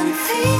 one thing.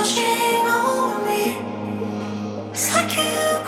watching over me. It's like you.